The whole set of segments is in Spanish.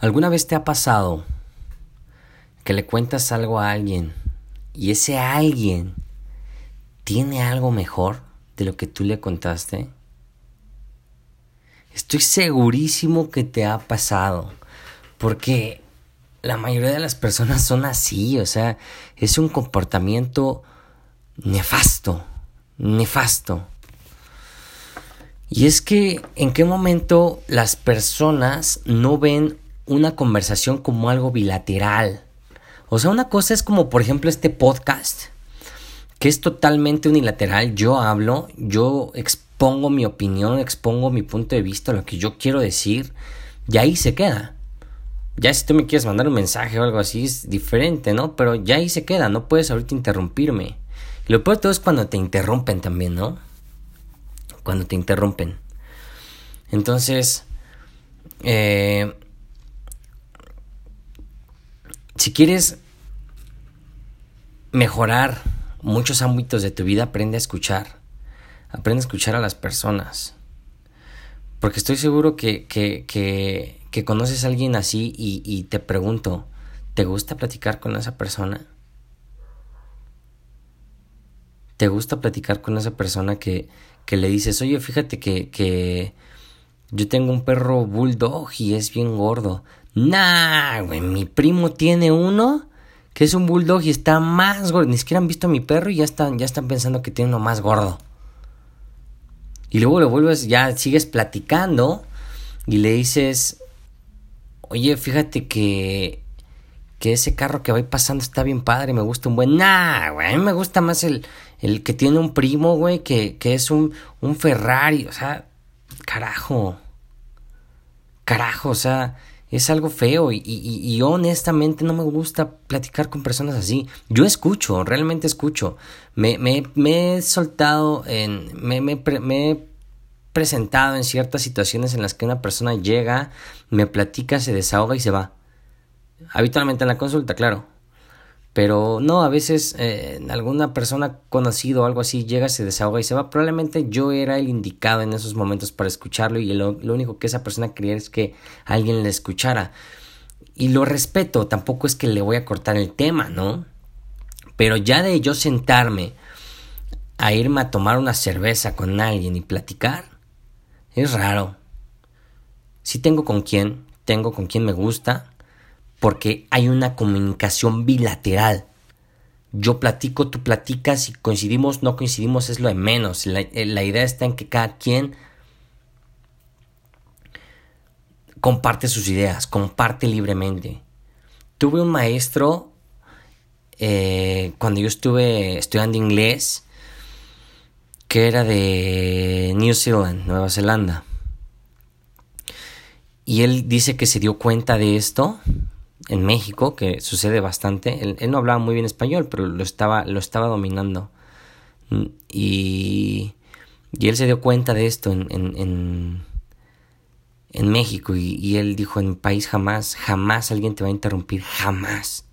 ¿Alguna vez te ha pasado que le cuentas algo a alguien y ese alguien tiene algo mejor de lo que tú le contaste? Estoy segurísimo que te ha pasado, porque la mayoría de las personas son así, o sea, es un comportamiento nefasto, nefasto. Y es que en qué momento las personas no ven una conversación como algo bilateral. O sea, una cosa es como por ejemplo este podcast, que es totalmente unilateral. Yo hablo, yo expongo mi opinión, expongo mi punto de vista, lo que yo quiero decir, y ahí se queda. Ya si tú me quieres mandar un mensaje o algo así es diferente, ¿no? Pero ya ahí se queda, no puedes ahorita interrumpirme. Lo peor de todo es cuando te interrumpen también, ¿no? Cuando te interrumpen. Entonces, eh, si quieres mejorar muchos ámbitos de tu vida, aprende a escuchar. Aprende a escuchar a las personas. Porque estoy seguro que, que, que, conoces a alguien así y, y te pregunto, ¿te gusta platicar con esa persona? ¿Te gusta platicar con esa persona que, que le dices, oye, fíjate que, que yo tengo un perro bulldog y es bien gordo? Nah, güey, mi primo tiene uno que es un bulldog y está más gordo. Ni siquiera han visto a mi perro y ya están, ya están pensando que tiene uno más gordo. Y luego lo vuelves, ya sigues platicando y le dices, oye, fíjate que, que ese carro que va pasando está bien padre, me gusta un buen... Nah, güey, a mí me gusta más el, el que tiene un primo, güey, que, que es un, un Ferrari, o sea, carajo. Carajo, o sea, es algo feo y, y, honestamente no me gusta platicar con personas así. Yo escucho, realmente escucho. Me, me, me he soltado, en, me, me, me, he presentado en ciertas situaciones en las que una persona llega, me platica, se desahoga y se va. Habitualmente en la consulta, claro. Pero no, a veces eh, alguna persona conocido o algo así llega, se desahoga y se va. Probablemente yo era el indicado en esos momentos para escucharlo y lo, lo único que esa persona quería es que alguien le escuchara. Y lo respeto, tampoco es que le voy a cortar el tema, ¿no? Pero ya de yo sentarme a irme a tomar una cerveza con alguien y platicar, es raro. Si tengo con quién, tengo con quien me gusta, porque hay una comunicación bilateral. Yo platico, tú platicas, si coincidimos, no coincidimos, es lo de menos. La, eh, la idea está en que cada quien comparte sus ideas, comparte libremente. Tuve un maestro eh, cuando yo estuve estudiando inglés que era de New Zealand, Nueva Zelanda. Y él dice que se dio cuenta de esto en México, que sucede bastante. Él, no hablaba muy bien español, pero lo estaba, lo estaba dominando. Mm, y, y él se dio cuenta de esto en, en, en, México. Y, y, él dijo, en mi país jamás, jamás alguien te va a interrumpir, jamás.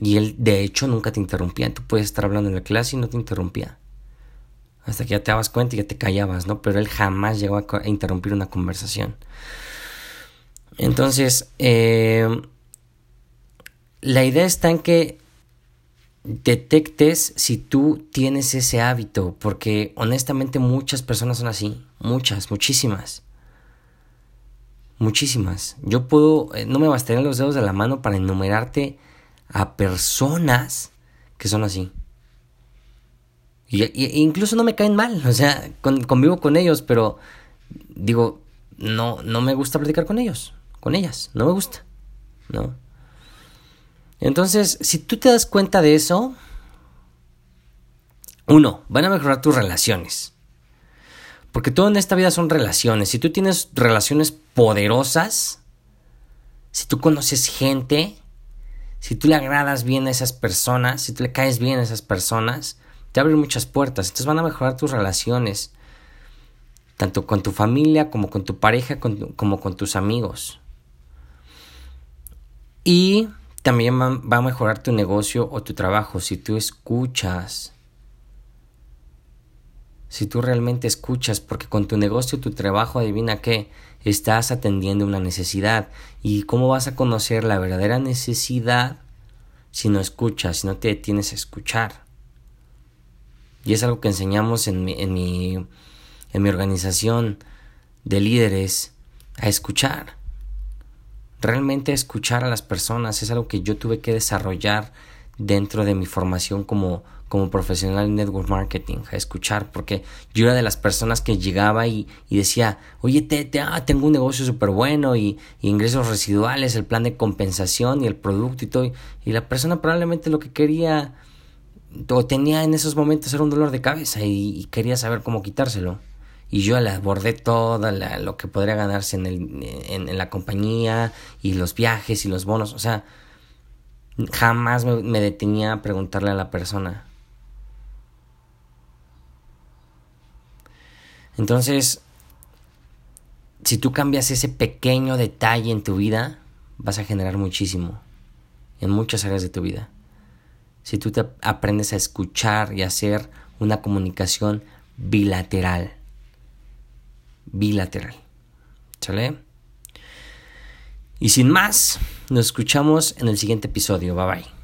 Y él, de hecho, nunca te interrumpía. Tú puedes estar hablando en la clase y no te interrumpía. Hasta que ya te dabas cuenta y ya te callabas, ¿no? Pero él jamás llegó a interrumpir una conversación. Entonces, eh, la idea está en que detectes si tú tienes ese hábito, porque honestamente muchas personas son así, muchas, muchísimas. Muchísimas. Yo puedo, eh, no me bastarían los dedos de la mano para enumerarte a personas que son así. Y, incluso no me caen mal, o sea, convivo con ellos, pero digo, no, no me gusta platicar con ellos con ellas. No me gusta. ¿No? Entonces, si tú te das cuenta de eso, uno, van a mejorar tus relaciones. Porque todo en esta vida son relaciones. Si tú tienes relaciones poderosas, si tú conoces gente, si tú le agradas bien a esas personas, si tú le caes bien a esas personas, te abren muchas puertas. Entonces van a mejorar tus relaciones. Tanto con tu familia como con tu pareja, como con tus amigos. Y también va a mejorar tu negocio o tu trabajo si tú escuchas. si tú realmente escuchas, porque con tu negocio, tu trabajo, adivina qué, estás atendiendo una necesidad. ¿Y cómo vas a conocer la verdadera necesidad si no escuchas, si no te detienes a escuchar? Y es algo que enseñamos en mi, en mi, en mi organización de líderes, a escuchar. Realmente escuchar a las personas es algo que yo tuve que desarrollar dentro de mi formación como, como profesional en network marketing, a escuchar, porque yo era de las personas que llegaba y, decía, oye, te, ah, tengo un negocio súper bueno y, ingresos residuales, el plan de compensación y el producto y todo, y la persona probablemente lo que quería o tenía en esos momentos era un dolor de cabeza y, quería saber cómo quitárselo. Y yo le abordé todo lo que podría ganarse en, el, en la compañía y los viajes y los bonos, o sea, Jamás me, detenía a preguntarle a la persona. Entonces, si tú cambias ese pequeño detalle en tu vida, vas a generar muchísimo en muchas áreas de tu vida. Si tú te aprendes a escuchar y a hacer una comunicación bilateral. Bilateral. ¿Sale? Y sin más, nos escuchamos en el siguiente episodio. Bye bye.